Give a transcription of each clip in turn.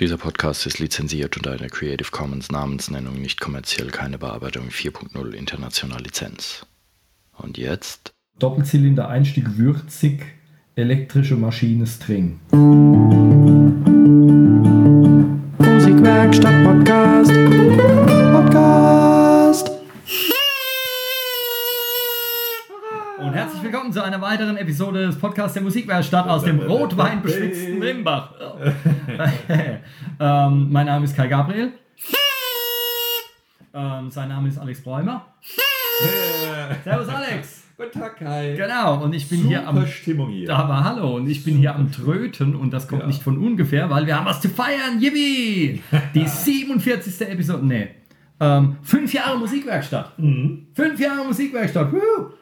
Dieser Podcast ist lizenziert unter einer Creative Commons Namensnennung nicht kommerziell keine Bearbeitung 4.0 international Lizenz. Und jetzt? Doppelzylinder Einstieg würzig, elektrische Maschine String. Musikwerkstatt Podcast. Willkommen zu einer weiteren Episode des Podcasts der Musikwerkstatt aus dem rotweinbeschwitzten Rimbach. ähm, mein Name ist Kai Gabriel. Ähm, sein Name ist Alex Bräumer. Servus Alex. Guten Tag, Kai. Genau, und ich bin hier am. Super Stimmung hier. Aber hallo, und ich bin hier am Tröten und das kommt Ja. nicht von ungefähr, weil wir haben was zu feiern. Yippie! Die 47. Episode. Nee. Ähm, fünf Jahre Musikwerkstatt. Mhm. Fünf Jahre Musikwerkstatt. Woo!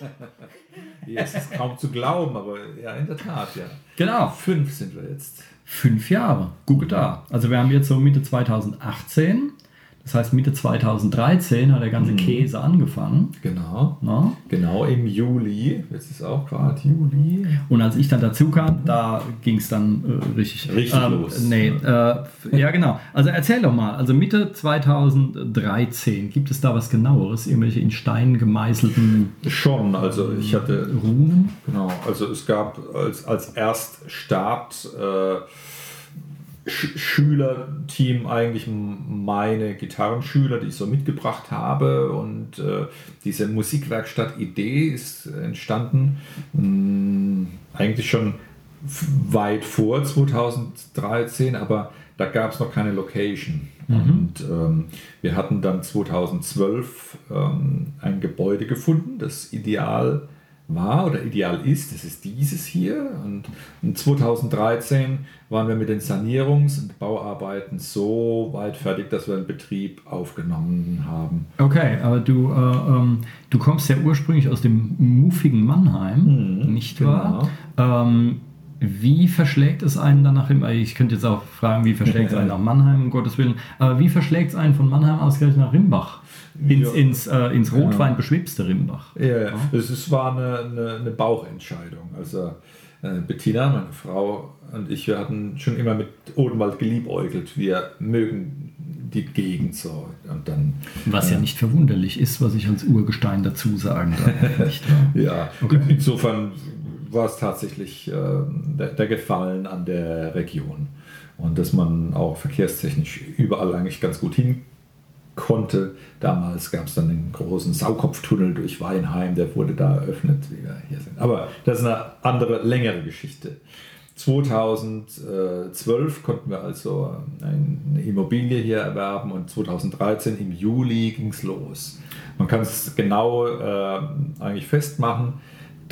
Ja, es ist kaum zu glauben, aber ja, in der Tat, ja. Genau. Fünf sind wir jetzt. Fünf Jahre. Gucke da. Also wir haben jetzt so Mitte 2018. Das heißt, Mitte 2013 hat der ganze Käse angefangen. Genau. Na? Genau im Juli. Jetzt ist auch gerade Juli. Und als ich dann dazu kam, da ging es dann äh, richtig, Richtig ähm, los. Nee, äh, ja genau. Also erzähl doch mal. Also Mitte 2013, gibt es da was genaueres? Irgendwelche in Stein gemeißelten Schon, also ich hatte. Runen? Genau, also es gab als, als Erststart äh, Sch Schülerteam eigentlich meine Gitarrenschüler, die ich so mitgebracht habe. Und äh, diese Musikwerkstatt-Idee ist entstanden mh, eigentlich schon weit vor 2013, aber da gab es noch keine Location. Und ähm, wir hatten dann 2012 ähm, ein Gebäude gefunden, das ideal war oder ideal ist. Das ist dieses hier. Und in 2013 waren wir mit den Sanierungs- und Bauarbeiten so weit fertig, dass wir einen Betrieb aufgenommen haben. Okay, aber du, äh, ähm, du kommst ja ursprünglich aus dem muffigen Mannheim, Mhm, nicht wahr? Ähm, wie verschlägt es einen dann nach Rimbach? Ich könnte jetzt auch fragen, wie verschlägt es einen nach Mannheim, um Gottes Willen. Aber wie verschlägt es einen von Mannheim ausgerechnet nach Rimbach? Ins, Ja. ins, äh, ins Rotwein beschwipste Rimbach. Ja, es ist, war eine, eine, eine Bauchentscheidung. Also äh, Bettina, meine Frau und ich, wir hatten schon immer mit Odenwald geliebäugelt. Wir mögen die Gegend so. Und dann, Was ja nicht verwunderlich ist, was ich als Urgestein dazu sagen darf. ja, insofern war es tatsächlich äh, der, der Gefallen an der Region. Und dass man auch verkehrstechnisch überall eigentlich ganz gut hin konnte. Damals gab es dann den großen Saukopftunnel durch Weinheim, der wurde da eröffnet, wie wir hier sind. Aber das ist eine andere, längere Geschichte. 2012 konnten wir also eine Immobilie hier erwerben und 2013 im Juli ging es los. Man kann es genau äh, eigentlich festmachen,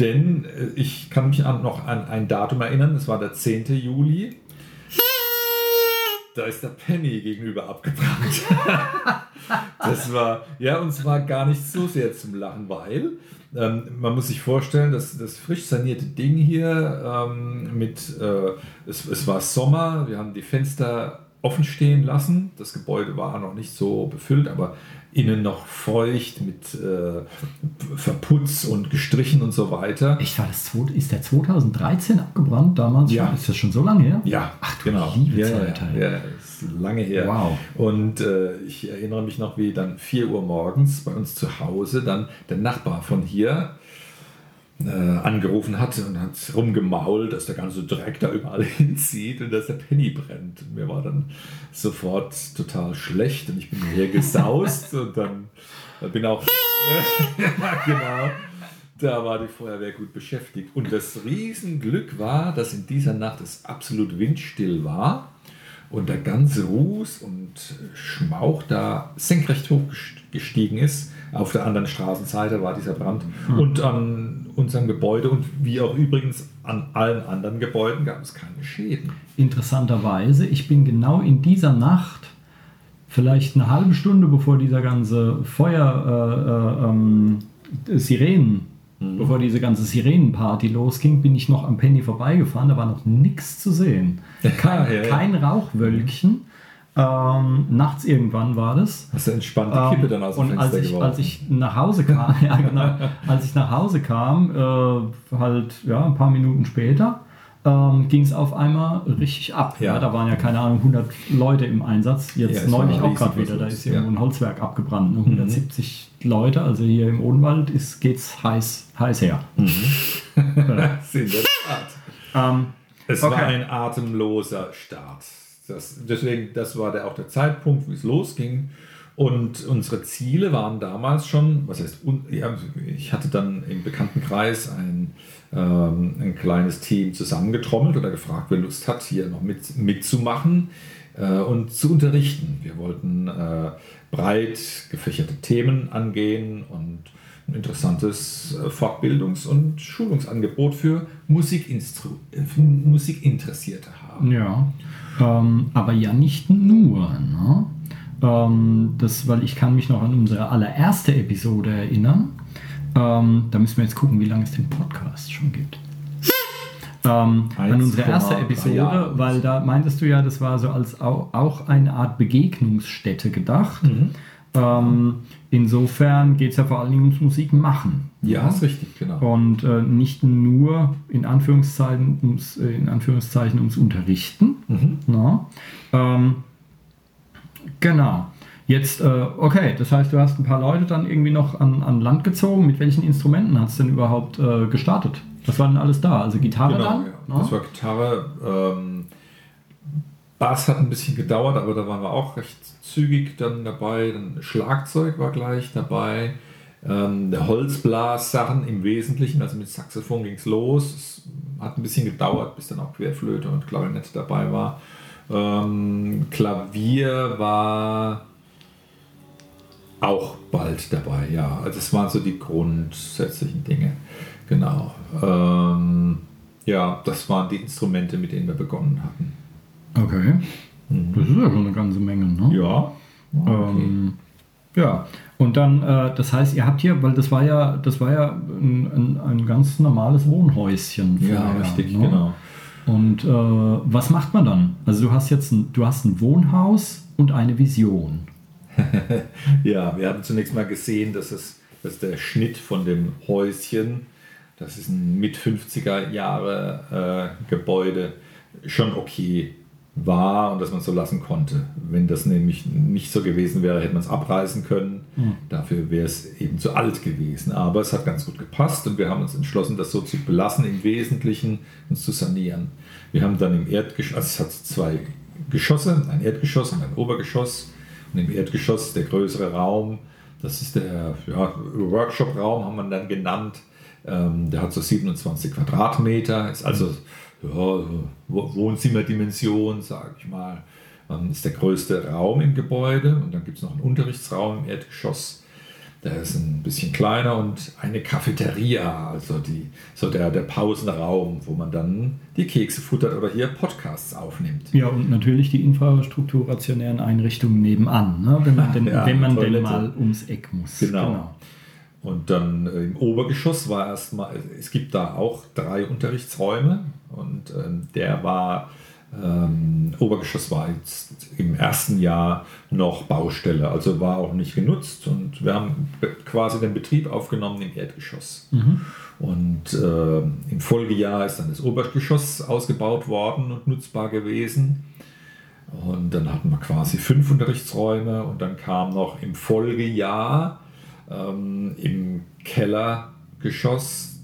denn äh, ich kann mich an, noch an ein Datum erinnern, es war der 10. Juli. Da ist der Penny gegenüber abgebrannt. Das war, ja, und zwar gar nicht so sehr zum Lachen, weil ähm, man muss sich vorstellen, dass das frisch sanierte Ding hier ähm, mit, äh, es, es war Sommer, wir haben die Fenster offen stehen lassen. Das Gebäude war noch nicht so befüllt, aber innen noch feucht mit äh, Verputz und gestrichen und so weiter. Echt, war das, ist der 2013 abgebrannt damals? Ja. Ist das schon so lange her? Ja, Ach du genau. liebe ja, Zeit, ja, ja, ist lange her. Wow. Und äh, ich erinnere mich noch, wie dann 4 Uhr morgens bei uns zu Hause dann der Nachbar von hier äh, angerufen hat und hat rumgemault, dass der ganze Dreck da überall hinzieht und dass der Penny brennt. Und mir war dann sofort total schlecht und ich bin hier gesaust und dann bin auch, genau, da war die Feuerwehr gut beschäftigt. Und das Riesenglück war, dass in dieser Nacht es absolut windstill war und der ganze Ruß und Schmauch da senkrecht hochgestiegen ist. Auf der anderen Straßenseite war dieser Brand. Und an unserem Gebäude und wie auch übrigens an allen anderen Gebäuden gab es keine Schäden. Interessanterweise, ich bin genau in dieser Nacht, vielleicht eine halbe Stunde bevor dieser ganze Feuer, äh, äh, ähm, Sirenen, bevor diese ganze Sirenenparty losging, bin ich noch am Penny vorbeigefahren, da war noch nichts zu sehen. Kein, Ja, ja. kein Rauchwölkchen. Ähm, nachts irgendwann war das. Hast du entspannt die Ähm, Kippe dann aus dem und Fenster als ich, geworfen? als ich nach Hause kam, ja, genau, als ich nach Hause kam, äh, halt ja, ein paar Minuten später, ähm, ging es auf einmal richtig ab. Ja. Ja. da waren ja keine Ahnung 100 Leute im Einsatz. Ja, Jetzt es neulich auch gerade wieder. Da ist los, irgendwo ja. ein Holzwerk abgebrannt. Ne? 170 Leute, also hier im Odenwald ist, geht's heiß, heiß her. Tat. Ähm, Es Okay. war ein atemloser Start. Das, deswegen, das war der, auch der Zeitpunkt, wie es losging. Und unsere Ziele waren damals schon, was heißt, un, ja, ich hatte dann im Bekanntenkreis ein, ähm, ein kleines Team zusammengetrommelt oder gefragt, wer Lust hat, hier noch mit, mitzumachen äh, und zu unterrichten. Wir wollten äh, breit gefächerte Themen angehen und ein interessantes äh, Fortbildungs- und Schulungsangebot für Musikinstru äh, Musikinteressierte haben. Ja, ähm, aber ja nicht nur. Ne? Ähm, das, weil ich kann mich noch an unsere allererste Episode erinnern. Ähm, da müssen wir jetzt gucken, wie lange es den Podcast schon gibt. Ähm, an unsere erste 1,3 Episode, Jahre. weil da meintest du ja, das war so als auch, auch eine Art Begegnungsstätte gedacht. Mhm. Ähm, insofern geht es ja vor allen Dingen ums Musik machen. Ja, ist richtig, genau. Und äh, nicht nur in Anführungszeichen ums, äh, in Anführungszeichen ums Unterrichten. Mhm. Na? Ähm, genau. Jetzt, äh, okay, das heißt, du hast ein paar Leute dann irgendwie noch an, an Land gezogen. Mit welchen Instrumenten hast du denn überhaupt äh, gestartet? Was war denn alles da? Also Gitarre Genau, dann? ja. Na? Das war Gitarre. Ähm, Bass hat ein bisschen gedauert, aber da waren wir auch recht zügig dann dabei. Dann Schlagzeug war gleich dabei. Ähm, Holzblas-Sachen im Wesentlichen, also mit Saxophon ging es los. Es hat ein bisschen gedauert, bis dann auch Querflöte und Klarinette dabei war. Ähm, Klavier war auch bald dabei, ja. Also das waren so die grundsätzlichen Dinge. Genau. Ähm, ja, das waren die Instrumente, mit denen wir begonnen hatten. Okay. Das ist ja schon eine ganze Menge, ne? Ja. Ähm, ja, und dann, äh, das heißt, ihr habt hier, weil das war ja, das war ja ein, ein, ein ganz normales Wohnhäuschen. ja, vorher, richtig, ne? genau. Und äh, was macht man dann? Also du hast jetzt ein, du hast ein Wohnhaus und eine Vision. Ja, wir hatten zunächst mal gesehen, dass, es, dass der Schnitt von dem Häuschen, das ist ein mit 50er Jahre äh, Gebäude, schon okay war und dass man es so lassen konnte. Wenn das nämlich nicht so gewesen wäre, hätte man es abreißen können. Dafür wäre es eben zu alt gewesen. Aber es hat ganz gut gepasst und wir haben uns entschlossen, das so zu belassen, im Wesentlichen uns zu sanieren. Wir haben dann im Erdgeschoss, also es hat zwei Geschosse, ein Erdgeschoss und ein Obergeschoss. Und im Erdgeschoss der größere Raum, das ist der ja, Workshop-Raum, haben wir dann genannt. Ähm, der hat so 27 Quadratmeter, ist also ja, Wo- Wohnzimmerdimension, sage ich mal. Ähm, ist der größte Raum im Gebäude und dann gibt es noch einen Unterrichtsraum im Erdgeschoss. Der ist ein bisschen kleiner und eine Cafeteria, also die, so der, der Pausenraum, wo man dann die Kekse futtert oder hier Podcasts aufnimmt. Ja, und natürlich die infrastrukturrationären Einrichtungen nebenan, ne? wenn man denn, Ja, wenn man denn mal ums Eck muss. Genau. Und dann äh, im Obergeschoss war erstmal, es gibt da auch drei Unterrichtsräume und ähm, der war, ähm, Obergeschoss war jetzt im ersten Jahr noch Baustelle, also war auch nicht genutzt und wir haben be- quasi den Betrieb aufgenommen im Erdgeschoss. Und äh, im Folgejahr ist dann das Obergeschoss ausgebaut worden und nutzbar gewesen. Und dann hatten wir quasi fünf Unterrichtsräume und dann kam noch im Folgejahr ähm, im Kellergeschoss,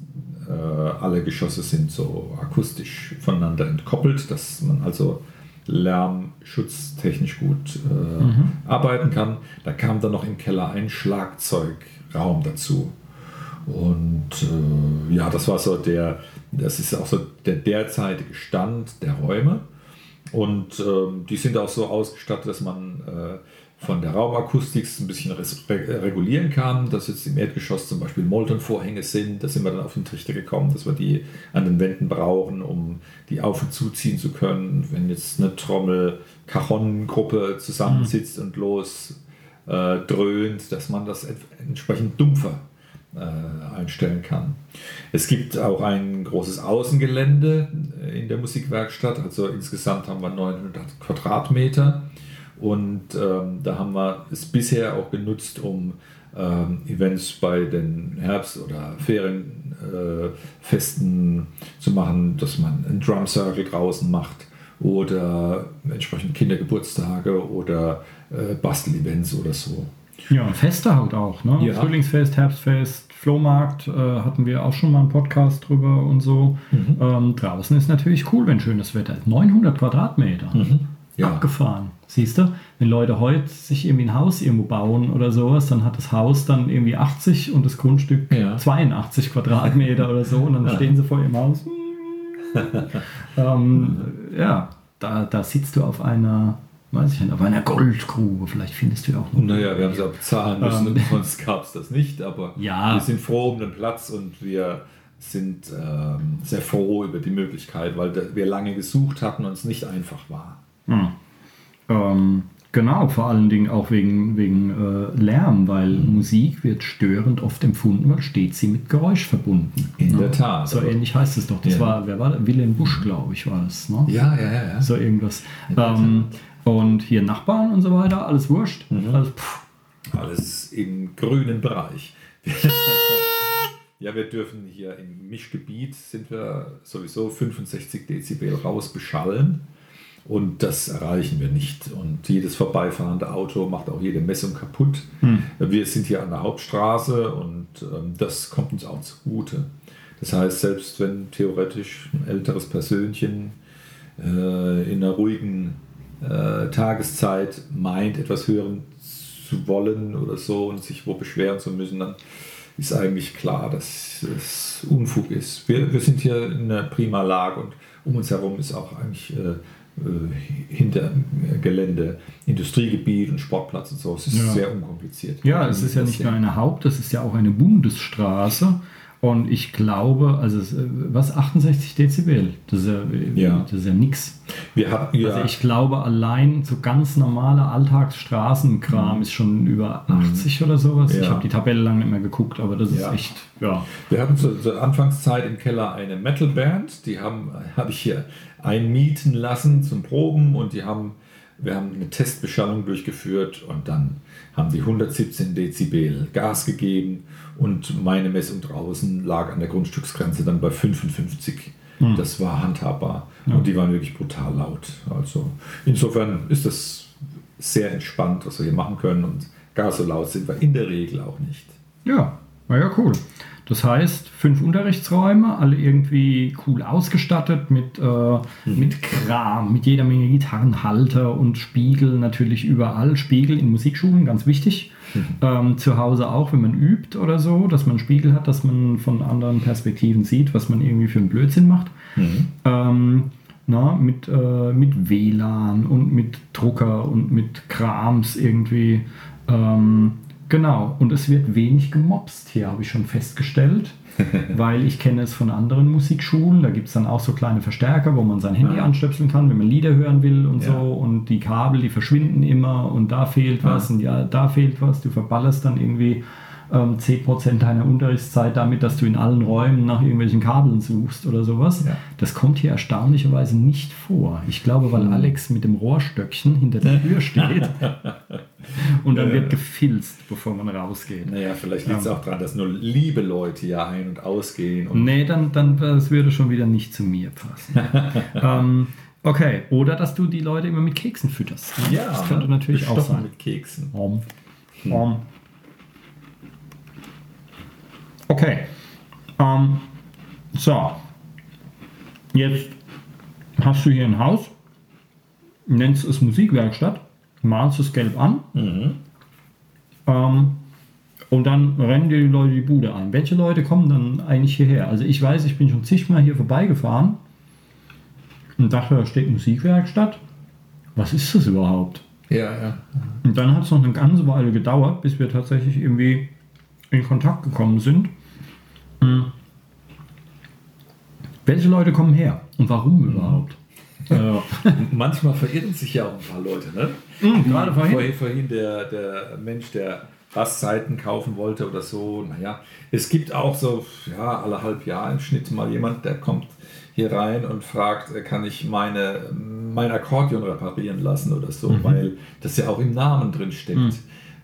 äh, alle Geschosse sind so akustisch voneinander entkoppelt, dass man also lärmschutztechnisch gut äh, arbeiten kann. Da kam dann noch im Keller ein Schlagzeugraum dazu. Und äh, ja, das war so der, das ist auch so der derzeitige Stand der Räume. Und ähm, die sind auch so ausgestattet, dass man äh, von der Raumakustik ein bisschen regulieren kann, dass jetzt im Erdgeschoss zum Beispiel Moltenvorhänge sind. Da sind wir dann auf den Trichter gekommen, dass wir die an den Wänden brauchen, um die auf- und zuziehen zu können. Wenn jetzt eine Trommel Cajon-Gruppe zusammensitzt und los äh, dröhnt, dass man das ent- entsprechend dumpfer äh, einstellen kann. Es gibt auch ein großes Außengelände äh, in der Musikwerkstatt, also insgesamt haben wir 900 Quadratmeter Und ähm, da haben wir es bisher auch genutzt, um ähm, Events bei den Herbst- oder Ferienfesten äh, zu machen, dass man einen Drum Circle draußen macht oder entsprechend Kindergeburtstage oder äh, Bastelevents oder so. Ja, Feste halt auch, ne? Ja. Frühlingsfest, Herbstfest, Flohmarkt äh, hatten wir auch schon mal einen Podcast drüber und so. Mhm. Ähm, draußen ist natürlich cool, wenn schönes Wetter ist. 900 Quadratmeter. Mhm. Ja. Abgefahren. Siehst du, wenn Leute heute sich irgendwie ein Haus irgendwo bauen oder sowas, dann hat das Haus dann irgendwie 80 und das Grundstück Ja. 82 Quadratmeter oder so und dann stehen sie vor ihrem Haus. ähm, ja, da, da sitzt du auf einer, weiß ich nicht, auf einer Goldgrube. Vielleicht findest du ja auch noch. Naja, wir haben es auch bezahlen müssen, Ähm. sonst gab es das nicht. Aber Ja. wir sind froh um den Platz und wir sind ähm, sehr froh über die Möglichkeit, weil wir lange gesucht hatten und es nicht einfach war. Hm. Ähm, genau, vor allen Dingen auch wegen, wegen äh, Lärm, weil Musik wird störend oft empfunden, weil steht sie mit Geräusch verbunden. In ne? der Tat. So ähnlich heißt es doch. Das Ja. war, wer war das? Wilhelm Busch, glaube ich, war das. Ne? Ja, ja, ja. ja. So irgendwas. Ähm, und hier Nachbarn und so weiter, alles wurscht. Mhm. Also, Alles im grünen Bereich. ja, wir dürfen hier im Mischgebiet sind wir sowieso 65 Dezibel raus beschallen und das erreichen wir nicht. Und jedes vorbeifahrende Auto macht auch jede Messung kaputt. Wir sind hier an der Hauptstraße und ähm, das kommt uns auch zugute. Das heißt, selbst wenn theoretisch ein älteres Persönchen äh, in einer ruhigen äh, Tageszeit meint, etwas hören zu wollen oder so und sich wo beschweren zu müssen, dann ist eigentlich klar, dass es Unfug ist. Wir, wir sind hier in einer prima Lage und um uns herum ist auch eigentlich äh, hinter dem Gelände Industriegebiet und Sportplatz und so. Es ist Ja. sehr unkompliziert. ja, es ist ja nicht nur eine Haupt, es ist ja auch eine Bundesstraße. Und ich glaube, also äh, was 68 Dezibel, das ist ja, äh, Ja. Das ist ja nix. Wir hatten ja, Also ich glaube, allein so ganz normaler Alltagsstraßenkram ist schon über 80 oder sowas. Ich Mhm. Ja. habe die Tabelle lange nicht mehr geguckt, aber das ist Ja. echt, ja. Wir hatten zur, zur Anfangszeit im Keller eine Metalband, die haben habe ich hier einmieten lassen zum Proben und die haben wir haben eine Testbeschallung durchgeführt und dann haben die 117 Dezibel Gas gegeben und meine Messung draußen lag an der Grundstücksgrenze dann bei 55. Das war handhabbar und die waren wirklich brutal laut. Also insofern ist das sehr entspannt, was wir hier machen können und gar so laut sind wir in der Regel auch nicht. Ja, na ja, cool. Das heißt, fünf Unterrichtsräume, alle irgendwie cool ausgestattet mit, äh, mit Kram, mit jeder Menge Gitarrenhalter und Spiegel natürlich überall. Spiegel in Musikschulen, ganz wichtig. Ähm, zu Hause auch, wenn man übt oder so, dass man einen Spiegel hat, dass man von anderen Perspektiven sieht, was man irgendwie für einen Blödsinn macht. Ähm, na, mit, äh, mit WLAN und mit Drucker und mit Krams irgendwie. Ähm, genau, und es wird wenig gemobst hier, habe ich schon festgestellt. weil ich kenne es von anderen Musikschulen, da gibt es dann auch so kleine Verstärker, wo man sein Handy Ah. anstöpseln kann, wenn man Lieder hören will und Ja. so. Und die Kabel, die verschwinden immer und da fehlt was Ah. und ja, da fehlt was. Du verballerst dann irgendwie ähm, 10% deiner Unterrichtszeit damit, dass du in allen Räumen nach irgendwelchen Kabeln suchst oder sowas. Ja. Das kommt hier erstaunlicherweise nicht vor. Ich glaube, weil Hm. Alex mit dem Rohrstöckchen hinter der Tür steht und dann wird gefilzt, bevor man rausgeht. Naja, vielleicht liegt es auch daran, dass nur liebe Leute hier ein- und ausgehen. Und Nee, dann, dann das würde schon wieder nicht zu mir passen. ähm, okay, oder dass du die Leute immer mit Keksen fütterst. ne? ja, das könnte natürlich auch sein. mit Keksen. Um, um. Okay. Ähm, so. Jetzt hast du hier ein Haus, nennst es Musikwerkstatt, malst es gelb an ähm, und dann rennen dir die Leute die Bude ein. Welche Leute kommen dann eigentlich hierher? Also ich weiß, ich bin schon zigmal hier vorbeigefahren und dachte, da steht Musikwerkstatt. Was ist das überhaupt? Ja, ja. Und dann hat es noch eine ganze Weile gedauert, bis wir tatsächlich irgendwie in Kontakt gekommen sind. Hm. Welche Leute kommen her und warum überhaupt? Äh, Manchmal verirren sich ja auch ein paar Leute, ne? mh, gerade vorhin. Vorhin, vorhin der, der Mensch, der Bassseiten kaufen wollte oder so. Naja, es gibt auch so, ja, alle halb Jahr im Schnitt mal jemand, der kommt hier rein und fragt, äh, kann ich meine mein Akkordeon reparieren lassen oder so, mhm. weil das ja auch im Namen drin steckt. Mhm.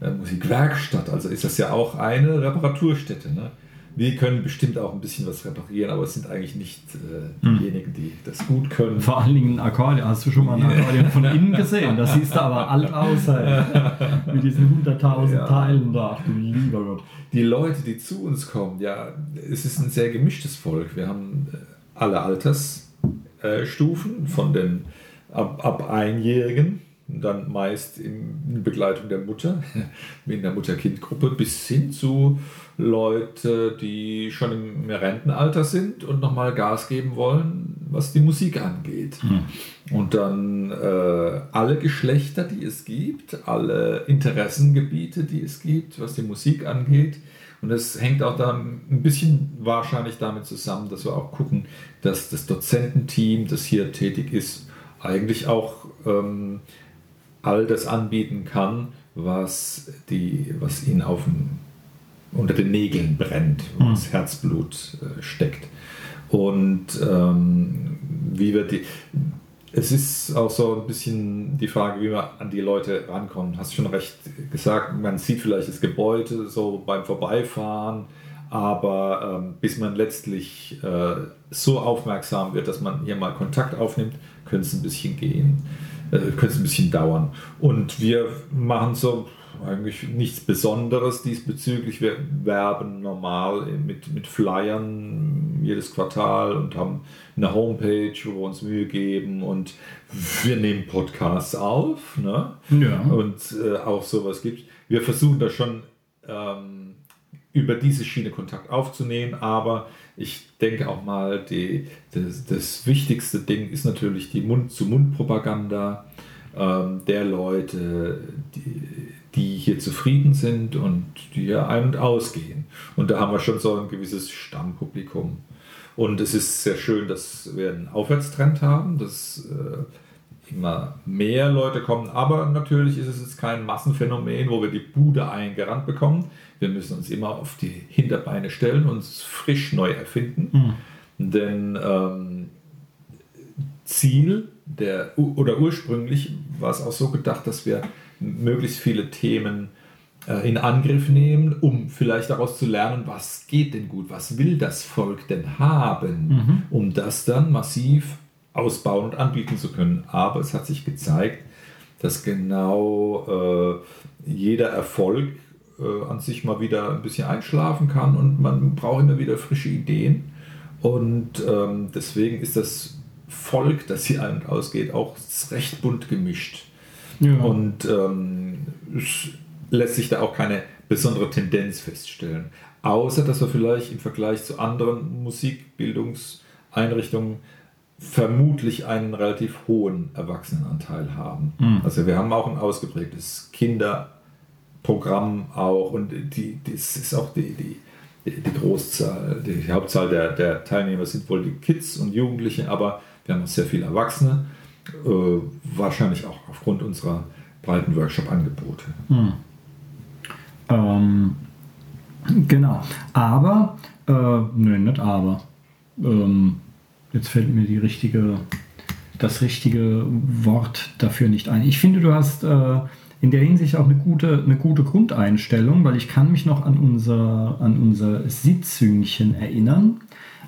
Äh, Musikwerkstatt, also ist das ja auch eine Reparaturstätte. Ne? Wir können bestimmt auch ein bisschen was reparieren, aber es sind eigentlich nicht äh, hm. diejenigen, die das gut können. Vor allen Dingen ein Akkordeon. Hast du schon mal ein Akkordeon von innen gesehen? Das siehst du aber alt aus, ey. mit diesen 100.000 ja. Teilen da. Ach du lieber Gott. Die Leute, die zu uns kommen, ja, es ist ein sehr gemischtes Volk. Wir haben äh, alle Altersstufen, von den ab, ab Einjährigen dann meist in Begleitung der Mutter, in der Mutter-Kind-Gruppe, bis hin zu Leute, die schon im Rentenalter sind und nochmal Gas geben wollen, was die Musik angeht. Mhm. Und dann äh, alle Geschlechter, die es gibt, alle Interessengebiete, die es gibt, was die Musik angeht. Und es hängt auch da ein bisschen wahrscheinlich damit zusammen, dass wir auch gucken, dass das Dozententeam, das hier tätig ist, eigentlich auch ähm, all das anbieten kann, was, die, was ihnen auf dem, unter den Nägeln brennt, wo mhm. das Herzblut äh, steckt. Und ähm, wie wird die. Es ist auch so ein bisschen die Frage, wie wir an die Leute rankommen. Hast schon recht gesagt, man sieht vielleicht das Gebäude so beim Vorbeifahren, aber ähm, bis man letztlich äh, so aufmerksam wird, dass man hier mal Kontakt aufnimmt, könnte es ein bisschen gehen äh, könnte es ein bisschen dauern. Und wir machen so eigentlich nichts Besonderes diesbezüglich. Wir werben normal mit, mit Flyern jedes Quartal und haben eine Homepage, wo wir uns Mühe geben und wir nehmen Podcasts auf. Ne? Ja. Und äh, auch sowas gibt Wir versuchen da schon ähm, über diese Schiene Kontakt aufzunehmen, aber ich denke auch mal, die, das, das wichtigste Ding ist natürlich die Mund-zu-Mund-Propaganda ähm, der Leute, die, die hier zufrieden sind und die hier ein- und ausgehen. Und da haben wir schon so ein gewisses Stammpublikum. Und es ist sehr schön, dass wir einen Aufwärtstrend haben, dass äh, immer mehr Leute kommen. Aber natürlich ist es jetzt kein Massenphänomen, wo wir die Bude eingerannt bekommen. Wir müssen uns immer auf die Hinterbeine stellen und uns frisch neu erfinden. Mhm. Denn ähm, Ziel der, oder ursprünglich war es auch so gedacht, dass wir möglichst viele Themen äh, in Angriff nehmen, um vielleicht daraus zu lernen, was geht denn gut, was will das Volk denn haben, mhm. um das dann massiv ausbauen und anbieten zu können. Aber es hat sich gezeigt, dass genau äh, jeder Erfolg an sich mal wieder ein bisschen einschlafen kann und man braucht immer wieder frische Ideen. Und ähm, deswegen ist das Volk, das hier ein- und ausgeht, auch recht bunt gemischt. Ja. Und ähm, es lässt sich da auch keine besondere Tendenz feststellen. Außer dass wir vielleicht im Vergleich zu anderen Musikbildungseinrichtungen vermutlich einen relativ hohen Erwachsenenanteil haben. Mhm. Also wir haben auch ein ausgeprägtes Kinder- Programm auch und die, das ist auch die, die, die Großzahl, die Hauptzahl der, der Teilnehmer sind wohl die Kids und Jugendliche, aber wir haben auch sehr viele Erwachsene, äh, wahrscheinlich auch aufgrund unserer breiten Workshop-Angebote. Hm. Ähm, genau, aber, äh, nö, nicht aber. Ähm, jetzt fällt mir die richtige, das richtige Wort dafür nicht ein. Ich finde, du hast äh, in der Hinsicht auch eine gute, eine gute Grundeinstellung, weil ich kann mich noch an unser, an unser Sitzhüngchen erinnern,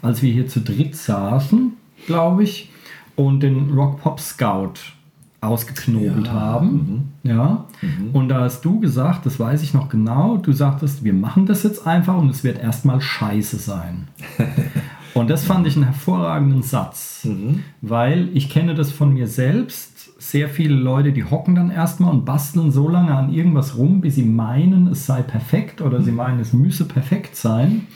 als wir hier zu dritt saßen, glaube ich, und den Rock Pop Scout ausgeknobelt ja. haben. Mhm. Ja. Mhm. Und da hast du gesagt, das weiß ich noch genau, du sagtest, wir machen das jetzt einfach und es wird erstmal scheiße sein. und das fand ich einen hervorragenden Satz, mhm. weil ich kenne das von mir selbst sehr viele Leute, die hocken dann erstmal und basteln so lange an irgendwas rum, bis sie meinen, es sei perfekt oder sie meinen, es müsse perfekt sein,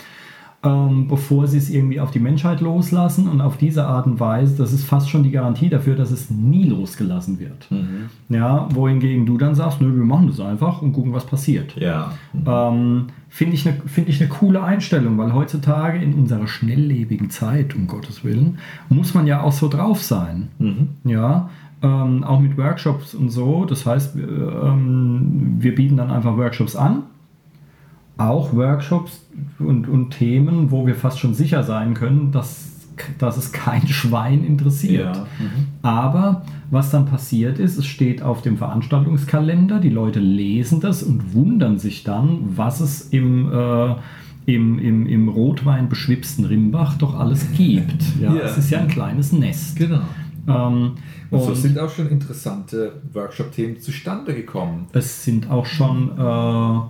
ähm, bevor sie es irgendwie auf die Menschheit loslassen. Und auf diese Art und Weise, das ist fast schon die Garantie dafür, dass es nie losgelassen wird. Mhm. Ja, wohingegen du dann sagst, nö, wir machen das einfach und gucken, was passiert. Ja. Mhm. Ähm, Finde ich, eine, find ich eine coole Einstellung, weil heutzutage in unserer schnelllebigen Zeit, um Gottes Willen, muss man ja auch so drauf sein. Mhm. Ja, ähm, auch mit Workshops und so. Das heißt, wir, ähm, wir bieten dann einfach Workshops an. Auch Workshops und, und Themen, wo wir fast schon sicher sein können, dass, dass es kein Schwein interessiert. Ja. Mhm. Aber was dann passiert ist, es steht auf dem Veranstaltungskalender, die Leute lesen das und wundern sich dann, was es im, äh, im, im, im Rotwein beschwipsten Rimbach doch alles gibt. Ja, Ja. Es ist ja ein kleines Nest. Genau. Ähm, Und so und sind auch schon interessante Workshop-Themen zustande gekommen. es sind auch schon, äh,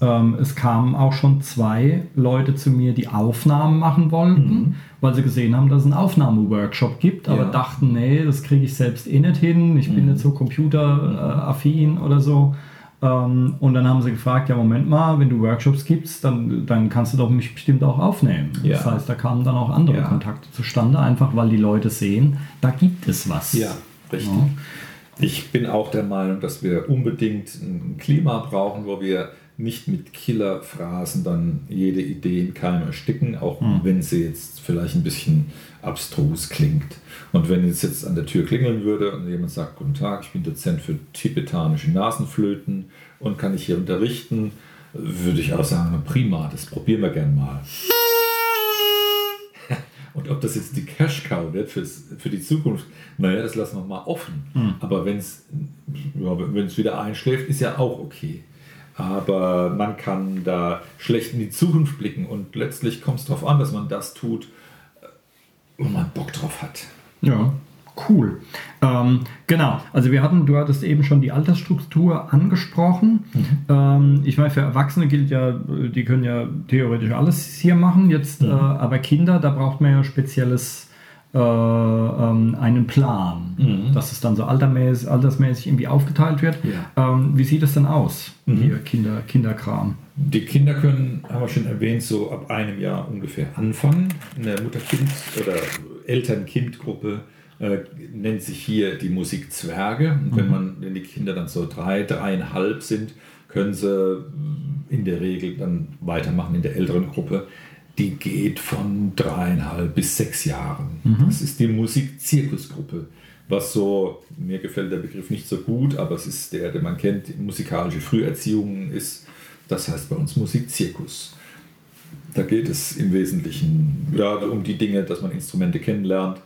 ähm, es kamen auch schon zwei Leute zu mir, die Aufnahmen machen wollten, weil sie gesehen haben, dass es einen Aufnahmeworkshop gibt, aber Ja. dachten, nee, das kriege ich selbst eh nicht hin, ich bin nicht so computeraffin oder so. Ähm, und dann haben sie gefragt, ja Moment mal, wenn du Workshops gibst, dann, dann kannst du doch mich bestimmt auch aufnehmen. Ja. Das heißt, da kamen dann auch andere Ja. Kontakte zustande, einfach weil die Leute sehen, da gibt es was. Ja, richtig. Ich bin auch der Meinung, dass wir unbedingt ein Klima brauchen, wo wir nicht mit Killerphrasen dann jede Idee in Keim ersticken, auch wenn sie jetzt vielleicht ein bisschen abstrus klingt. Und wenn jetzt jetzt an der Tür klingeln würde und jemand sagt, guten Tag, ich bin Dozent für tibetanische Nasenflöten und kann ich hier unterrichten, würde ich auch sagen, prima, das probieren wir gern mal. Und ob das jetzt die Cash Cow wird fürs, für die Zukunft, naja, das lassen wir mal offen. Aber wenn es ja, wenn's wieder einschläft, ist ja auch okay. Aber man kann da schlecht in die Zukunft blicken und letztlich kommt es darauf an, dass man das tut, wo man Bock drauf hat. Ja, cool. Ähm, genau, also wir hatten, du hattest eben schon die Altersstruktur angesprochen. Ähm, ich meine, für Erwachsene gilt ja, die können ja theoretisch alles hier machen. Jetzt, äh, aber Kinder, da braucht man ja spezielles äh, ähm, einen Plan, dass es dann so altermäßig, altersmäßig irgendwie aufgeteilt wird. Ja. Ähm, wie sieht es denn aus, hier Kinder, Kinderkram? Die Kinder können, haben wir schon erwähnt, so ab einem Jahr ungefähr anfangen. Eine Mutter-Kind- oder Eltern-Kind-Gruppe äh, nennt sich hier die Musik Zwerge. Und wenn, man, wenn die Kinder dann so drei, dreieinhalb sind, können sie in der Regel dann weitermachen in der älteren Gruppe. Die geht von dreieinhalb bis sechs Jahren. Das ist die Musik-Zirkusgruppe. Was so, mir gefällt der Begriff nicht so gut, aber es ist der, den man kennt, musikalische Früherziehung ist, das heißt bei uns Musikzirkus. Da geht es im Wesentlichen ja, um die Dinge, dass man Instrumente kennenlernt,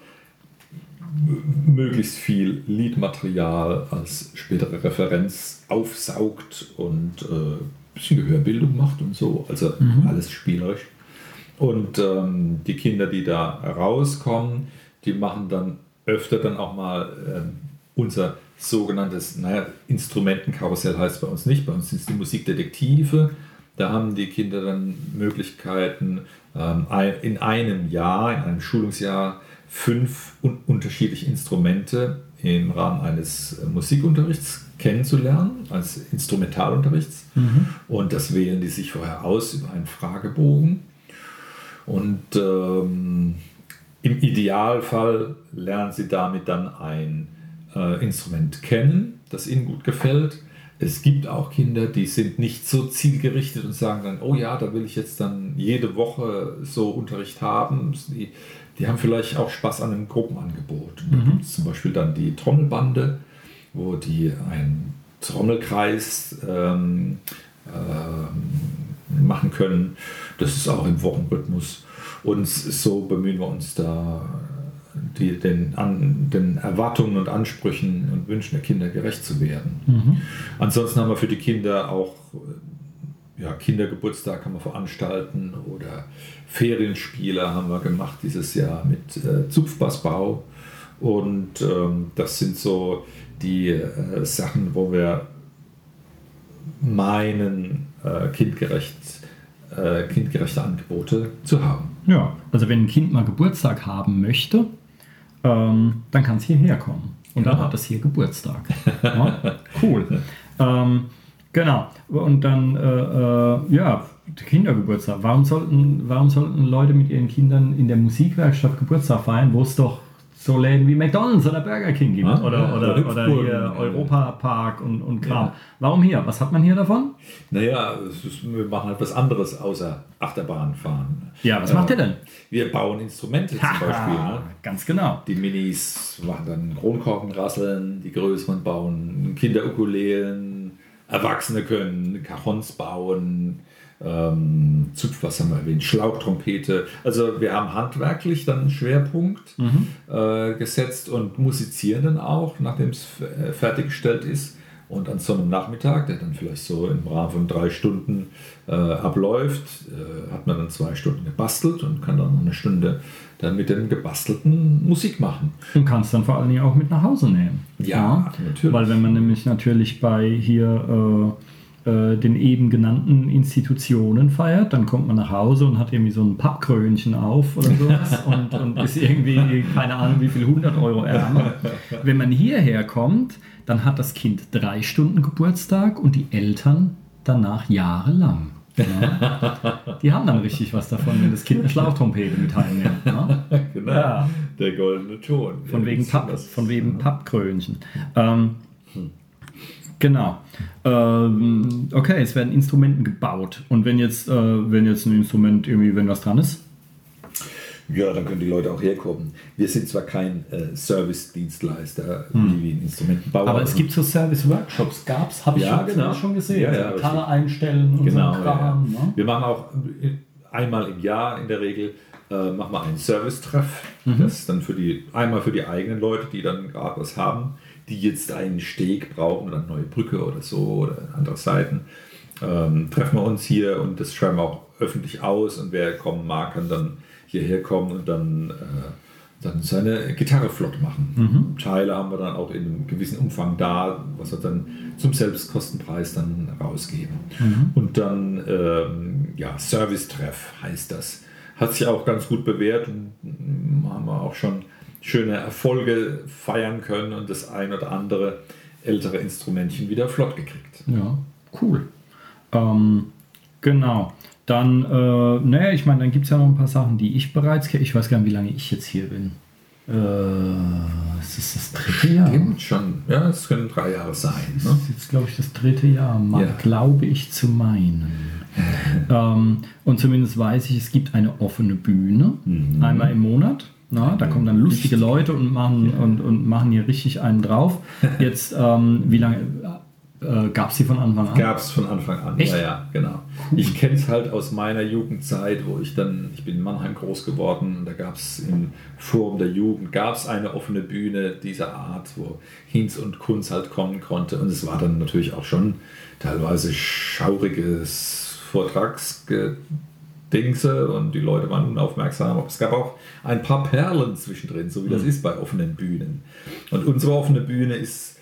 möglichst viel Liedmaterial als spätere Referenz aufsaugt und äh, ein bisschen Gehörbildung macht und so. Also alles spielerisch. Und ähm, die Kinder, die da rauskommen, die machen dann öfter dann auch mal ähm, unser sogenanntes, naja, Instrumentenkarussell heißt bei uns nicht, bei uns sind es die Musikdetektive. Da haben die Kinder dann Möglichkeiten, ähm, in einem Jahr, in einem Schulungsjahr, fünf un unterschiedliche Instrumente im Rahmen eines äh, Musikunterrichts kennenzulernen, als Instrumentalunterrichts. Und das wählen die sich vorher aus über einen Fragebogen. Und ähm, im Idealfall lernen sie damit dann ein äh, Instrument kennen, das ihnen gut gefällt. Es gibt auch Kinder, die sind nicht so zielgerichtet und sagen dann, oh ja, da will ich jetzt dann jede Woche so Unterricht haben. Die, die haben vielleicht auch Spaß an einem Gruppenangebot. Da gibt es zum Beispiel dann die Trommelbande, wo die einen Trommelkreis ähm, ähm, machen können. Das ist auch im Wochenrhythmus. Und so bemühen wir uns da, die, den, an, den Erwartungen und Ansprüchen und Wünschen der Kinder gerecht zu werden. Ansonsten haben wir für die Kinder auch ja, Kindergeburtstag haben wir veranstalten oder Ferienspiele haben wir gemacht dieses Jahr mit äh, Zupfbassbau. Und ähm, das sind so die äh, Sachen, wo wir meinen, kindgerecht, äh, kindgerechte Angebote zu haben. Ja, also wenn ein Kind mal Geburtstag haben möchte, ähm, dann kann es hierher kommen. Und dann Genau. hat es hier Geburtstag. Ja, cool. Ähm, genau. Und dann, äh, äh, ja, Kindergeburtstag. Warum sollten, warum sollten Leute mit ihren Kindern in der Musikwerkstatt Geburtstag feiern, wo es doch so Läden wie McDonalds oder Burger King gibt? Ah, oder ja, oder, oder oder hier Europa-Park und, und Kram. Ja. Warum hier? Was hat man hier davon? Naja, ist, wir machen halt was anderes außer Achterbahn fahren. Ja, was Äh, macht ihr denn? Wir bauen Instrumente zum Beispiel. Ne? Ganz genau. Die Minis machen dann Kronkorkenrasseln, die größeren bauen Kinderukulelen, Erwachsene können Cajons bauen, ähm, Zupf, haben wir erwähnt, Schlauchtrompete. Also wir haben handwerklich dann einen Schwerpunkt mhm. äh, gesetzt und musizieren dann auch, nachdem es äh, fertiggestellt ist. Und an so einem Nachmittag, der dann vielleicht so im Rahmen von drei Stunden äh, abläuft, äh, hat man dann zwei Stunden gebastelt und kann dann eine Stunde dann mit dem gebastelten Musik machen. Und kannst dann vor allen Dingen auch mit nach Hause nehmen. Ja, ja natürlich. Weil wenn man nämlich natürlich bei hier äh, äh, den eben genannten Institutionen feiert, dann kommt man nach Hause und hat irgendwie so ein Pappkrönchen auf oder sowas und, und ist irgendwie, keine Ahnung, wie viel 100 Euro ärmer. Wenn man hierher kommt, dann hat das Kind drei Stunden Geburtstag und die Eltern danach jahrelang. Ja. Die haben dann richtig was davon, wenn das Kind eine Schlauchtrompete mit heimnimmt. Ne? Genau, ja. der goldene Ton. Von wegen, Papp, von wegen Pappkrönchen. Ähm, Genau. Ähm, okay, es werden Instrumenten gebaut. Und wenn jetzt, äh, wenn jetzt ein Instrument irgendwie, wenn was dran ist, ja, dann können die Leute auch herkommen. Wir sind zwar kein äh, Service-Dienstleister hm. wie ein Instrumentenbauer. Aber es gibt so Service-Workshops. Gab es, habe ich ja, schon, genau. schon gesehen. Ja, ja, Gitarre einstellen und genau, so Kram. Ne? Wir machen auch äh, einmal im Jahr in der Regel äh, machen wir einen Service-Treff. Mhm. Das ist dann für die, einmal für die eigenen Leute, die dann gerade was haben, die jetzt einen Steg brauchen oder eine neue Brücke oder so oder andere Seiten. Ähm, treffen wir uns hier und das schreiben wir auch öffentlich aus und wer kommen mag, kann dann hierher kommen und dann, äh, dann seine Gitarre flott machen. Mhm. Teile haben wir dann auch in einem gewissen Umfang da, was wir dann zum Selbstkostenpreis dann rausgeben. Mhm. Und dann, ähm, ja, Service-Treff heißt das. Hat sich auch ganz gut bewährt und haben wir auch schon schöne Erfolge feiern können und das ein oder andere ältere Instrumentchen wieder flott gekriegt. Ja, cool. Ähm, genau. Dann, äh, naja, ich meine, dann gibt es ja noch ein paar Sachen, die ich bereits kenne. Ich weiß gar nicht, wie lange ich jetzt hier bin. Äh, es ist das dritte Jahr. Stimmt schon. Ja, es können drei Jahre sein. Ne? Das ist jetzt, glaube ich, das dritte Jahr, mal, ja. glaube ich zu meinen. ähm, und zumindest weiß ich, es gibt eine offene Bühne, mhm. einmal im Monat. Na, da kommen dann lustige Leute und machen, und, und machen hier richtig einen drauf. Jetzt, ähm, wie lange äh, Gab es die von Anfang an? Gab es von Anfang an, Echt? ja, ja, genau. Cool. Ich kenne es halt aus meiner Jugendzeit, wo ich dann, ich bin in Mannheim groß geworden, da gab es im Forum der Jugend, gab es eine offene Bühne dieser Art, wo Hinz und Kunz halt kommen konnte und es war dann natürlich auch schon teilweise schauriges Vortragsgedingse und die Leute waren unaufmerksam, aber es gab auch ein paar Perlen zwischendrin, so wie das mhm. ist bei offenen Bühnen. Und unsere offene Bühne ist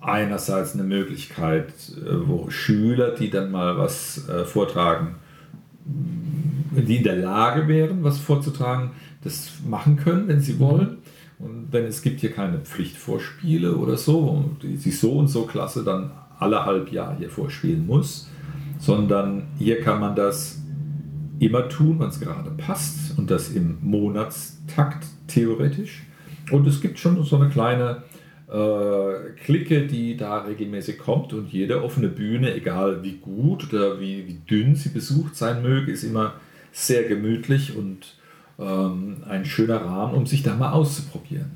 einerseits eine Möglichkeit, äh, wo Schüler, die dann mal was äh, vortragen, die in der Lage wären, was vorzutragen, das machen können, wenn sie wollen. Und wenn es gibt hier keine Pflichtvorspiele oder so, die sich so und so Klasse dann alle halb Jahr hier vorspielen muss, sondern hier kann man das immer tun, wann es gerade passt und das im Monatstakt theoretisch. Und es gibt schon so eine kleine äh, Clique, die da regelmäßig kommt und jede offene Bühne, egal wie gut oder wie, wie dünn sie besucht sein möge, ist immer sehr gemütlich und ähm, ein schöner Rahmen, um sich da mal auszuprobieren.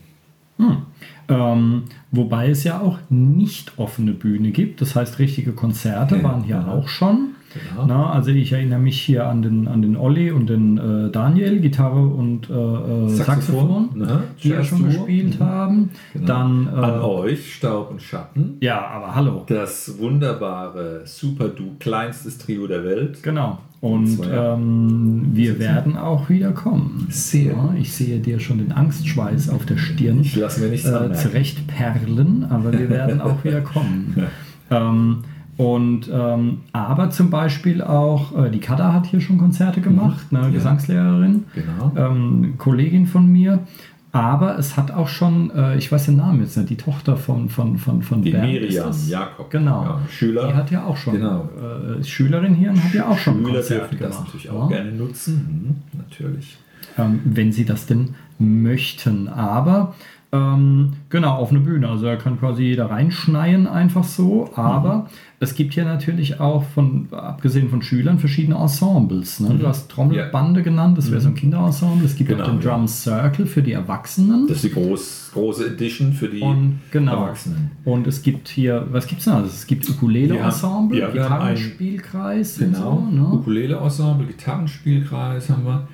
Hm. Ähm, wobei es ja auch nicht offene Bühne gibt, das heißt richtige Konzerte waren hier ja. auch schon. Genau. Na, also ich erinnere mich hier an den, an den Olli und den äh, Daniel, Gitarre und äh, äh Saxophon, Saxophon die ja schon gespielt mhm. haben. Genau. Dann, äh, an euch, Staub und Schatten. Ja, aber hallo. Das wunderbare Super Du, kleinstes Trio der Welt. Genau. Und ähm, wir werden auch wieder kommen. Sehr. Ja, ich sehe dir schon den Angstschweiß auf der Stirn. Ich lasse mir nichts äh, zurecht perlen, aber wir werden auch wieder kommen. ähm, und ähm, aber zum Beispiel auch, äh, die Kada hat hier schon Konzerte mhm. gemacht, eine ja. Gesangslehrerin, genau. ähm, Kollegin von mir. Aber es hat auch schon, äh, ich weiß den Namen jetzt nicht, die Tochter von, von, von, von die Bernd Miriam Jakob. Genau. Ja, Schüler. Die hat ja auch schon, genau. äh, Schülerin hier und hat ja auch schon Schüler Konzerte gemacht. das natürlich auch ja. gerne nutzen, mhm, natürlich. Ähm, wenn sie das denn möchten. Aber Ähm, genau, auf eine Bühne. Also da kann quasi jeder reinschneien, einfach so. Aber mhm. es gibt ja natürlich auch, von, abgesehen von Schülern, verschiedene Ensembles. Ne? Mhm. Du hast Trommelbande ja. genannt, das wäre so ein mhm. Kinderensemble. Es gibt genau, auch den Drum Circle für die Erwachsenen. Das ist die groß, große Edition für die Und, genau. Erwachsenen. Und es gibt hier, was gibt es noch? Also es gibt Ukulele-Ensemble, ja, Gitarrenspielkreis. Genau, so, ne? Ukulele-Ensemble, Gitarrenspielkreis haben wir.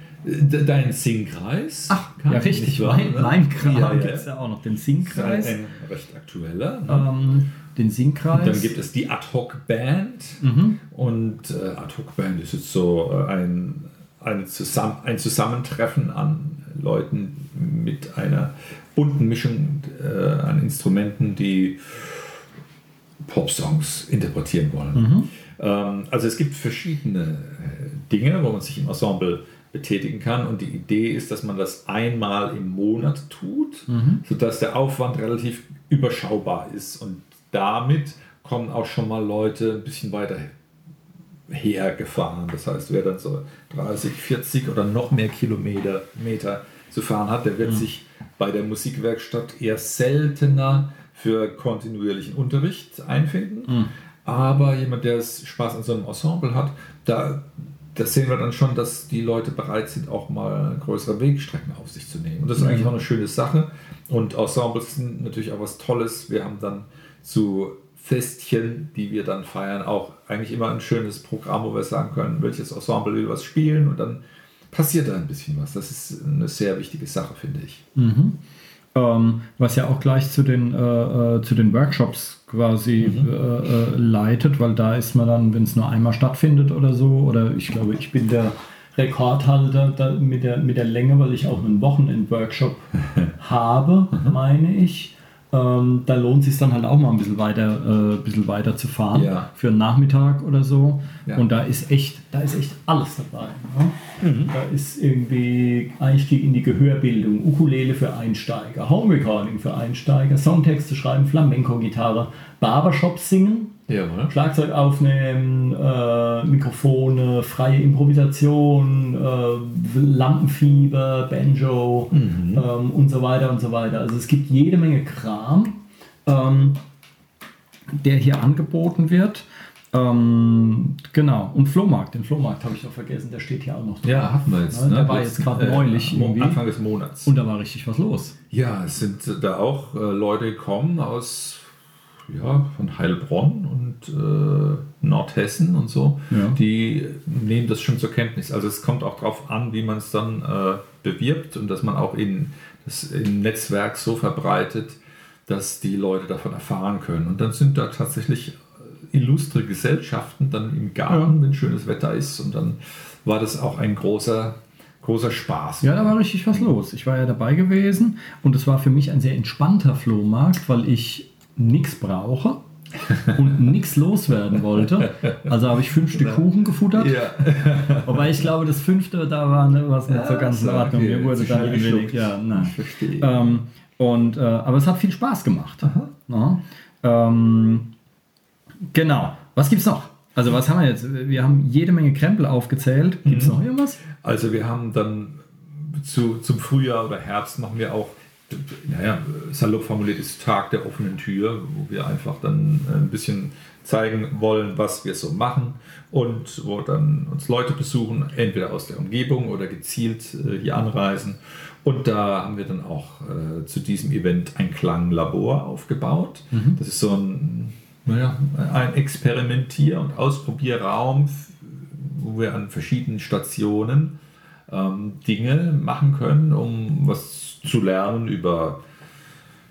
Dein Singkreis. Ach, ja, richtig. Mein, ne? mein Kram ja, ja. gibt es ja auch noch. Den Singkreis. Ein recht aktueller. Ne? Ähm, den Singkreis. Und dann gibt es die Ad-Hoc-Band. Mhm. Und äh, Ad-Hoc-Band ist jetzt so äh, ein, ein, Zusamm ein Zusammentreffen an Leuten mit einer bunten Mischung äh, an Instrumenten, die Pop-Songs interpretieren wollen. Mhm. Ähm, also es gibt verschiedene äh, Dinge, wo man sich im Ensemble betätigen kann. Und die Idee ist, dass man das einmal im Monat tut, mhm. sodass der Aufwand relativ überschaubar ist. Und damit kommen auch schon mal Leute ein bisschen weiter hergefahren. Das heißt, wer dann so 30, 40 oder noch mehr Kilometer Meter zu fahren hat, der wird mhm. sich bei der Musikwerkstatt eher seltener für kontinuierlichen Unterricht einfinden. Mhm. Aber jemand, der Spaß an so einem Ensemble hat, da das sehen wir dann schon, dass die Leute bereit sind, auch mal größere Wegstrecken auf sich zu nehmen. Und das ist mhm. eigentlich auch eine schöne Sache. Und Ensembles sind natürlich auch was Tolles. Wir haben dann zu Festchen, die wir dann feiern, auch eigentlich immer ein schönes Programm, wo wir sagen können, welches Ensemble will was spielen und dann passiert da ein bisschen was. Das ist eine sehr wichtige Sache, finde ich. Mhm. Ähm, was ja auch gleich zu den, äh, äh zu den Workshops quasi mhm. äh, äh, leitet, weil da ist man dann, wenn es nur einmal stattfindet oder so, oder ich glaube, ich bin der Rekordhalter da mit, der, mit der Länge, weil ich auch einen Wochenend-Workshop habe, mhm. meine ich. Ähm, da lohnt es sich dann halt auch mal ein bisschen weiter, äh, bisschen weiter zu fahren ja. für einen Nachmittag oder so. Ja. Und da ist echt, da ist echt alles dabei. Ne? Mhm. Da ist irgendwie Einstieg in die Gehörbildung, Ukulele für Einsteiger, Home Recording für Einsteiger, Songtexte schreiben, Flamenco-Gitarre, Barbershop singen, Jawohl. Schlagzeug aufnehmen, äh, Mikrofone, freie Improvisation, äh, Lampenfieber, Banjo mhm. ähm, und so weiter und so weiter. Also es gibt jede Menge Kram, ähm, der hier angeboten wird. Ähm, genau, und Flohmarkt, den Flohmarkt habe ich noch vergessen, der steht hier auch noch. Drin. Ja, hatten wir jetzt. Ja, ne? Der war jetzt gerade äh, neulich. Irgendwie. Anfang des Monats. Und da war richtig was los. Ja, es sind da auch äh, Leute gekommen aus ja, von Heilbronn und äh, Nordhessen und so, ja. die nehmen das schon zur Kenntnis. Also es kommt auch darauf an, wie man es dann äh, bewirbt und dass man auch in, das im Netzwerk so verbreitet, dass die Leute davon erfahren können. Und dann sind da tatsächlich äh, illustre Gesellschaften dann im Garten, ja. wenn schönes Wetter ist. Und dann war das auch ein großer großer Spaß. Ja, da war richtig was los. Ich war ja dabei gewesen und es war für mich ein sehr entspannter Flohmarkt, weil ich nichts brauche und nichts loswerden wollte. Also habe ich fünf Stück Kuchen gefuttert. Ja. Wobei ich glaube, das fünfte, da war ne, was nicht ja, so ganz in Ordnung. Okay. Mir wurde da ein wenig, ja, nein. Verstehe. Ähm, und, äh, aber es hat viel Spaß gemacht. Ja, ähm, genau. Was gibt es noch? Also was haben wir jetzt? Wir haben jede Menge Krempel aufgezählt. Gibt es mhm. noch irgendwas? Also wir haben dann zu, zum Frühjahr oder Herbst machen wir auch naja, salopp formuliert ist Tag der offenen Tür, wo wir einfach dann äh, ein bisschen zeigen wollen, was wir so machen und wo dann uns Leute besuchen, entweder aus der Umgebung oder gezielt äh, hier anreisen. Und da haben wir dann auch äh, zu diesem Event ein Klanglabor aufgebaut. Mhm. Das ist so ein, naja, ein Experimentier- und Ausprobierraum, wo wir an verschiedenen Stationen ähm, Dinge machen können, um was zu lernen über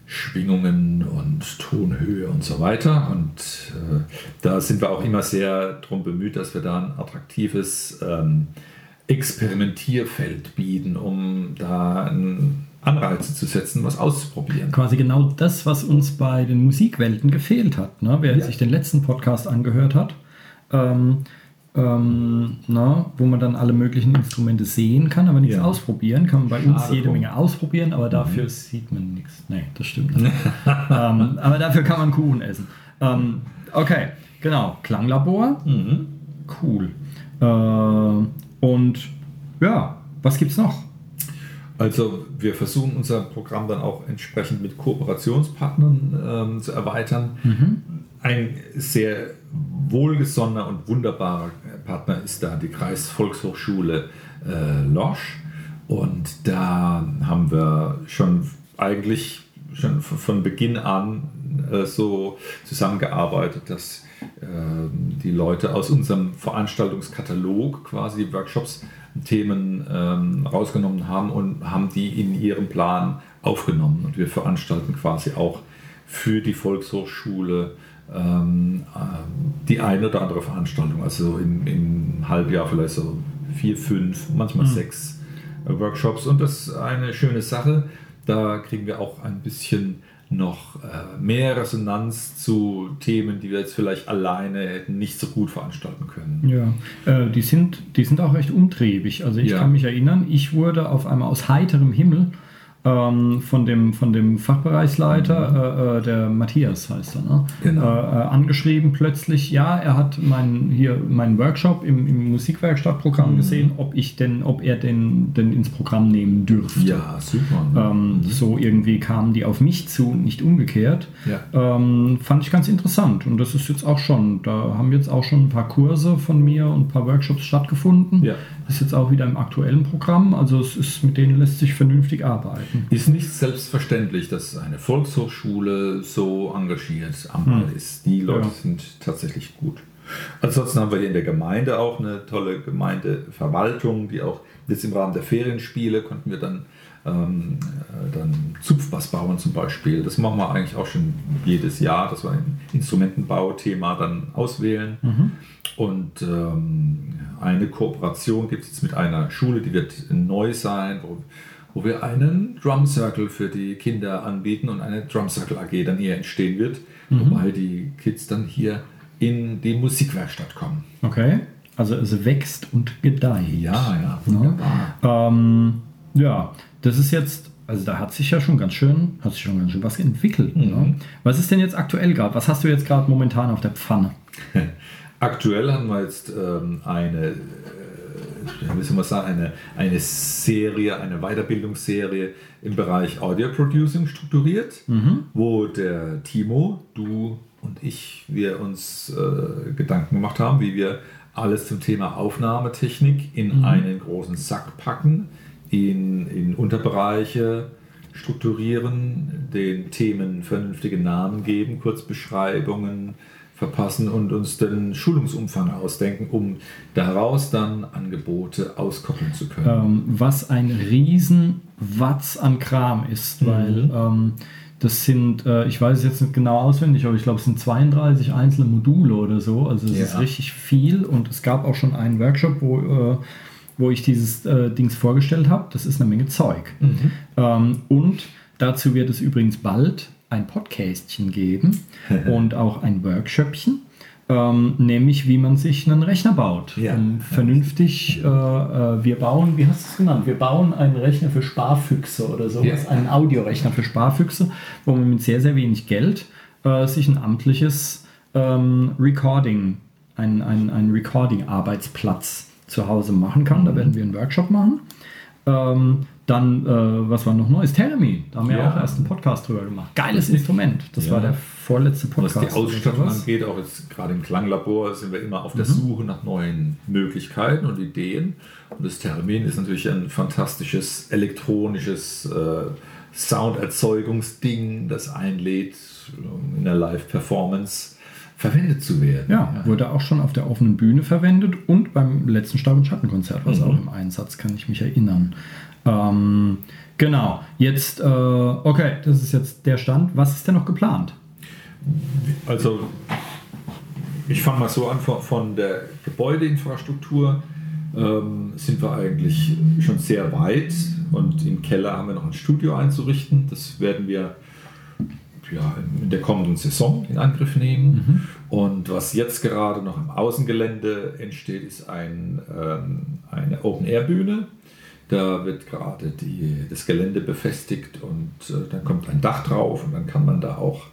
Schwingungen und Tonhöhe und so weiter. Und äh, da sind wir auch immer sehr darum bemüht, dass wir da ein attraktives ähm, Experimentierfeld bieten, um da Anreize zu setzen, was auszuprobieren. Quasi genau das, was uns bei den Musikwelten gefehlt hat. Ne? Wer ja. sich den letzten Podcast angehört hat, ähm, ähm, na, wo man dann alle möglichen Instrumente sehen kann, aber nichts ja. ausprobieren. Kann man bei Schade uns jede. Menge ausprobieren, aber dafür mhm. sieht man nichts. Nee, das stimmt nicht. ähm, aber dafür kann man Kuchen essen. Ähm, okay, genau. Klanglabor. Mhm. Cool. Äh, und ja, was gibt's noch? Also wir versuchen unser Programm dann auch entsprechend mit Kooperationspartnern ähm, zu erweitern. Mhm. Ein sehr wohlgesonnener und wunderbarer Partner ist da die Kreisvolkshochschule äh, Losch. Und da haben wir schon eigentlich schon von Beginn an äh, so zusammengearbeitet, dass äh, die Leute aus unserem Veranstaltungskatalog quasi Workshops Themen ähm, rausgenommen haben und haben die in ihren Plan aufgenommen. Und wir veranstalten quasi auch für die Volkshochschule ähm, äh, die eine oder andere Veranstaltung. Also im, im Halbjahr vielleicht so vier, fünf, manchmal mhm. sechs äh, Workshops. Und das ist eine schöne Sache. Da kriegen wir auch ein bisschen noch äh, mehr Resonanz zu Themen, die wir jetzt vielleicht alleine hätten nicht so gut veranstalten können. Ja, die, sind, die sind auch recht umtriebig. Also ich ja. kann mich erinnern, ich wurde auf einmal aus heiterem Himmel ähm, von, dem, von dem Fachbereichsleiter, äh, äh, der Matthias heißt er, ne? genau. Äh, äh, angeschrieben plötzlich, ja, er hat mein, hier meinen Workshop im, im Musikwerkstattprogramm mhm. gesehen, ob ich denn, ob er den, denn ins Programm nehmen dürfte. Ja, super. Ähm, mhm. So irgendwie kamen die auf mich zu, nicht umgekehrt. Ja. Ähm, fand ich ganz interessant. Und das ist jetzt auch schon, da haben jetzt auch schon ein paar Kurse von mir und ein paar Workshops stattgefunden. Ja. Ist jetzt auch wieder im aktuellen Programm. Also es ist, mit denen lässt sich vernünftig arbeiten. Ist nicht selbstverständlich, dass eine Volkshochschule so engagiert am Ball hm. ist. Die Leute ja. sind tatsächlich gut. Ansonsten haben wir hier in der Gemeinde auch eine tolle Gemeindeverwaltung, die auch jetzt im Rahmen der Ferienspiele konnten wir dann, ähm, äh, dann Zupfbass bauen zum Beispiel. Das machen wir eigentlich auch schon jedes Jahr, dass wir ein Instrumentenbauthema dann auswählen. Mhm. Und ähm, eine Kooperation gibt es jetzt mit einer Schule, die wird neu sein, wo, wo wir einen Drum Circle für die Kinder anbieten und eine Drum Circle AG dann hier entstehen wird, mhm. wobei die Kids dann hier in die Musikwerkstatt kommen. Okay, also es wächst und gedeiht. Ja, ja, wunderbar. Ja, ähm, ja das ist jetzt also da hat sich ja schon ganz schön, hat sich schon ganz schön was entwickelt. Ne? Mhm. Ne? Was ist denn jetzt aktuell gerade? Was hast du jetzt gerade momentan auf der Pfanne? Aktuell haben wir jetzt ähm, eine, soll man sagen, eine, eine Serie, eine Weiterbildungsserie im Bereich Audio Producing strukturiert, mhm. wo der Timo, du und ich, wir uns äh, Gedanken gemacht haben, wie wir alles zum Thema Aufnahmetechnik in mhm. einen großen Sack packen, in, in Unterbereiche strukturieren, den Themen vernünftige Namen geben, Kurzbeschreibungen, verpassen und uns den Schulungsumfang ausdenken, um daraus dann Angebote auskoppeln zu können. Ähm, was ein riesen Watz an Kram ist, mhm. weil ähm, das sind, äh, ich weiß es jetzt nicht genau auswendig, aber ich glaube, es sind 32 einzelne Module oder so. Also es ja. ist richtig viel und es gab auch schon einen Workshop, wo, äh, wo ich dieses äh, Dings vorgestellt habe. Das ist eine Menge Zeug. Mhm. Ähm, und dazu wird es übrigens bald ein Podcastchen geben und auch ein Workshopchen. Ähm, nämlich wie man sich einen Rechner baut. Ja. Um vernünftig, äh, äh, wir bauen, wie hast du es genannt? Wir bauen einen Rechner für Sparfüchse oder sowas, ja. einen Audiorechner für Sparfüchse, wo man mit sehr, sehr wenig Geld äh, sich ein amtliches ähm, Recording, ein, ein, ein Recording-Arbeitsplatz zu Hause machen kann. Da mhm. werden wir einen Workshop machen. Ähm, dann, äh, was war noch Neues? Theremin. Da haben wir ja. auch erst einen Podcast drüber gemacht. Geiles Instrument. Das ja. war der vorletzte Podcast. Was die Ausstattung angeht, auch jetzt gerade im Klanglabor, sind wir immer auf der mhm. Suche nach neuen Möglichkeiten und Ideen. Und das Theremin ist natürlich ein fantastisches elektronisches äh, Sounderzeugungsding, das einlädt, in der Live-Performance verwendet zu werden. Ja, ja, wurde auch schon auf der offenen Bühne verwendet und beim letzten Stab- und Schattenkonzert war es mhm. auch im Einsatz, kann ich mich erinnern. Ähm, genau, jetzt, äh, okay, das ist jetzt der Stand. Was ist denn noch geplant? Also, ich fange mal so an, von, der Gebäudeinfrastruktur ähm, sind wir eigentlich schon sehr weit und im Keller haben wir noch ein Studio einzurichten. Das werden wir ja, in der kommenden Saison in Angriff nehmen. Mhm. Und was jetzt gerade noch im Außengelände entsteht, ist ein, ähm, eine Open-Air-Bühne da wird gerade die, das Gelände befestigt und äh, dann kommt ein Dach drauf und dann kann man da auch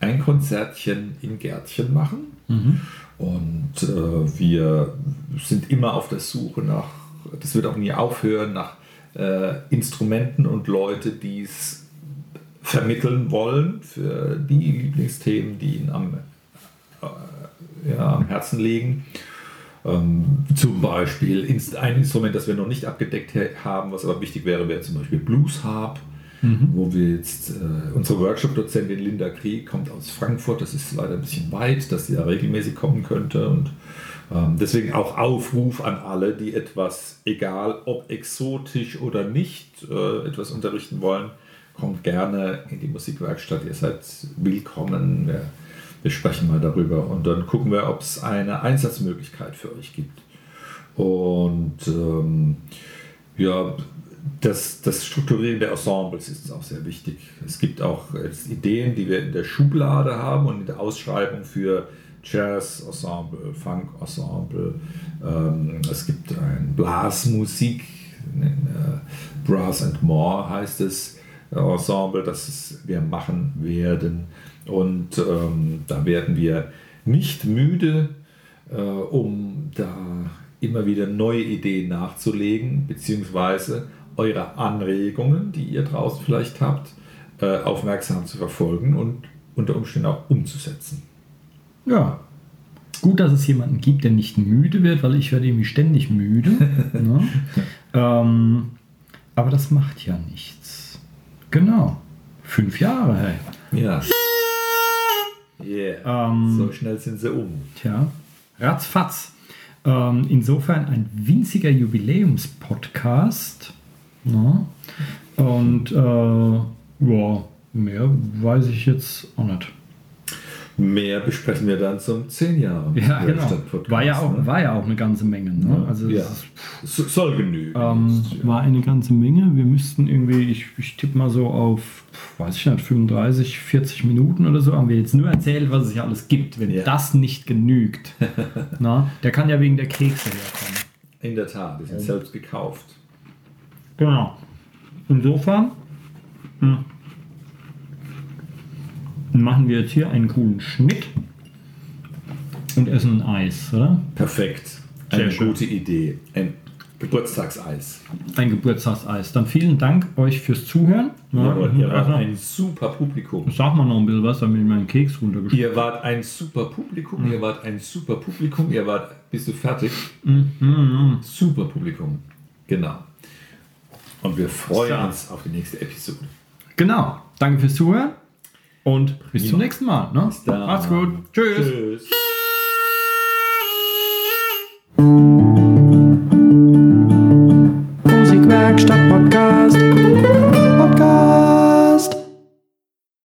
ein Konzertchen in Gärtchen machen. Mhm. Und äh, wir sind immer auf der Suche nach, das wird auch nie aufhören, nach äh, Instrumenten und Leute, die es vermitteln wollen für die Lieblingsthemen, die ihnen am, äh, ja, am Herzen liegen. Ähm, zum Beispiel ein Instrument, das wir noch nicht abgedeckt haben, was aber wichtig wäre, wäre zum Beispiel Blues Harp, mhm. wo wir jetzt, äh, unsere Workshop-Dozentin Linda Krieg kommt aus Frankfurt, das ist leider ein bisschen weit, dass sie da regelmäßig kommen könnte und ähm, deswegen auch Aufruf an alle, die etwas, egal ob exotisch oder nicht, äh, etwas unterrichten wollen, kommt gerne in die Musikwerkstatt, ihr seid willkommen. Wir wir sprechen mal darüber und dann gucken wir, ob es eine Einsatzmöglichkeit für euch gibt. Und ähm, ja, das, das Strukturieren der Ensembles ist auch sehr wichtig. Es gibt auch Ideen, die wir in der Schublade haben und in der Ausschreibung für Jazz-Ensemble, Funk-Ensemble. Ähm, es gibt ein Blasmusik, äh, Brass and More heißt es, äh, Ensemble, das wir machen werden. Und ähm, da werden wir nicht müde, äh, um da immer wieder neue Ideen nachzulegen, beziehungsweise eure Anregungen, die ihr draußen vielleicht habt, äh, aufmerksam zu verfolgen und unter Umständen auch umzusetzen. Ja. Gut, dass es jemanden gibt, der nicht müde wird, weil ich werde irgendwie ständig müde. ne? ähm, aber das macht ja nichts. Genau. Fünf Jahre, hey. Ja. Yeah. Ähm, so schnell sind sie um. Tja, ratzfatz. Ähm, insofern ein winziger Jubiläumspodcast. Ja. Und äh, ja, mehr weiß ich jetzt auch nicht. Mehr besprechen wir dann zum 10 Jahre. Ja, genau. War ja, auch, ne? war ja auch eine ganze Menge. Ne? Also ja. Ist, soll genügen. Ähm, ja. War eine ganze Menge. Wir müssten irgendwie, ich, ich tippe mal so auf, weiß ich nicht, 35, 40 Minuten oder so, haben wir jetzt nur erzählt, was es ja alles gibt. Wenn ja. das nicht genügt, na, der kann ja wegen der Kekse herkommen. In der Tat, die sind ja. selbst gekauft. Genau. Insofern. Hm machen wir jetzt hier einen coolen Schnitt und essen ein Eis, oder? Perfekt. Eine Sehr gute schön. Idee. Ein Geburtstagseis. Ein Geburtstagseis. Dann vielen Dank euch fürs Zuhören. Ja, ja ihr wart ein super Publikum. Sag mal noch ein bisschen was, damit ich meinen Keks runtergeschickt Ihr wart ein super Publikum. Mhm. Ihr wart ein super Publikum. Ihr wart, bist du fertig? Mhm. mhm. Super Publikum. Genau. Und wir freuen uns auf die nächste Episode. Genau. Danke fürs Zuhören. Und bis zum nächsten Mal. Ne? Macht's gut. Tschüss. Tschüss.